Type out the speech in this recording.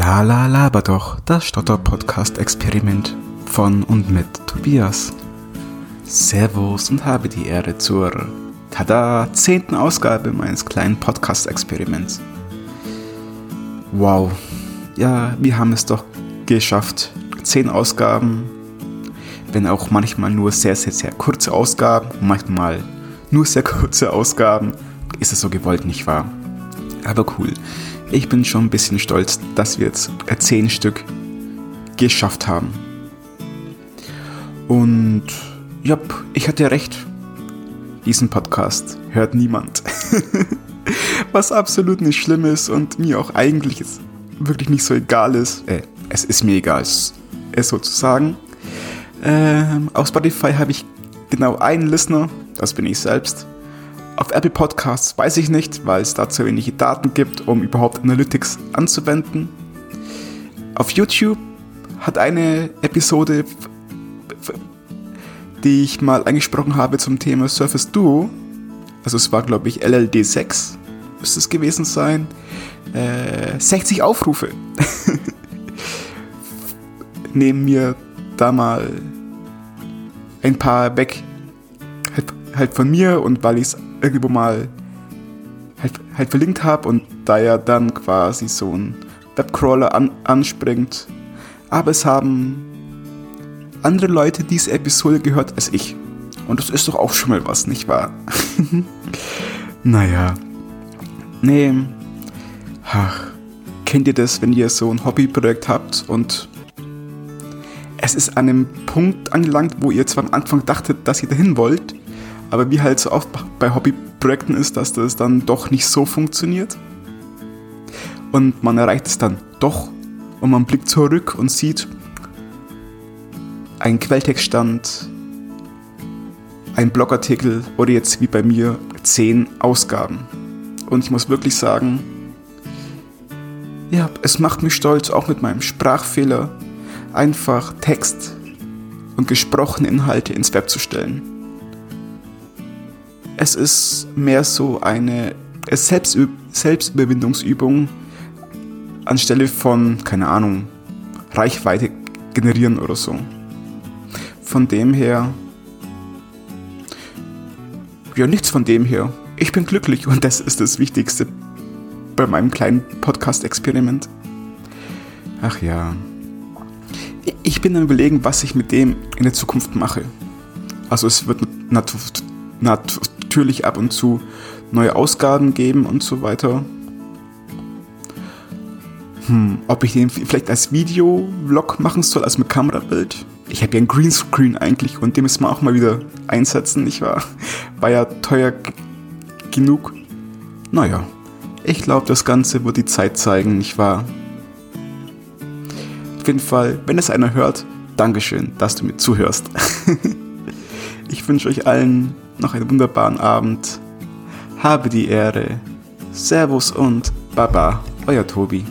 La la laber doch, das Stotter-Podcast-Experiment von und mit Tobias. Servus und habe die Ehre zur, tada, zehnten Ausgabe meines kleinen Podcast-Experiments. Wow, ja, wir haben es doch geschafft. Zehn Ausgaben, wenn auch manchmal nur sehr, sehr, sehr kurze Ausgaben, manchmal nur sehr kurze Ausgaben, ist es so gewollt, nicht wahr? Aber cool. Ich bin schon ein bisschen stolz, dass wir jetzt zehn Stück geschafft haben. Und ja, ich hatte recht. Diesen Podcast hört niemand. Was absolut nicht schlimm ist und mir auch eigentlich wirklich nicht so egal ist. Äh, es ist mir egal, es, es sozusagen. Ähm, auf Spotify habe ich genau einen Listener, das bin ich selbst. Auf Apple Podcasts weiß ich nicht, weil es da zu wenige Daten gibt, um überhaupt Analytics anzuwenden. Auf YouTube hat eine Episode, die ich mal angesprochen habe zum Thema Surface Duo, also es war glaube ich LLD 6, müsste es gewesen sein, äh, 60 Aufrufe. Nehmen mir da mal ein paar weg halt, halt von mir und weil ich es irgendwo mal halt, halt verlinkt habe und da ja dann quasi so ein Webcrawler an, anspringt. Aber es haben andere Leute diese Episode gehört als ich. Und das ist doch auch schon mal was, nicht wahr? naja. Nee. Ach. Kennt ihr das, wenn ihr so ein Hobbyprojekt habt und es ist an einem Punkt angelangt, wo ihr zwar am Anfang dachtet, dass ihr dahin wollt, aber wie halt so oft bei Hobbyprojekten ist, dass das dann doch nicht so funktioniert. Und man erreicht es dann doch und man blickt zurück und sieht einen Quelltextstand, ein Blogartikel oder jetzt wie bei mir zehn Ausgaben. Und ich muss wirklich sagen, ja, es macht mich stolz, auch mit meinem Sprachfehler einfach Text und gesprochene Inhalte ins Web zu stellen. Es ist mehr so eine Selbstü Selbstüberwindungsübung anstelle von, keine Ahnung, Reichweite generieren oder so. Von dem her, ja, nichts von dem her. Ich bin glücklich und das ist das Wichtigste bei meinem kleinen Podcast-Experiment. Ach ja. Ich bin am überlegen, was ich mit dem in der Zukunft mache. Also es wird nat nat natürlich ab und zu neue Ausgaben geben und so weiter. Hm, ob ich den vielleicht als Video-Vlog machen soll, also mit Kamerabild. Ich habe ja ein Greenscreen eigentlich und den müssen wir auch mal wieder einsetzen, nicht wahr? War ja teuer genug. Naja, ich glaube, das Ganze wird die Zeit zeigen, nicht wahr? Auf jeden Fall, wenn es einer hört, Dankeschön, dass du mir zuhörst. ich wünsche euch allen noch einen wunderbaren Abend. Habe die Ehre. Servus und Baba, euer Tobi.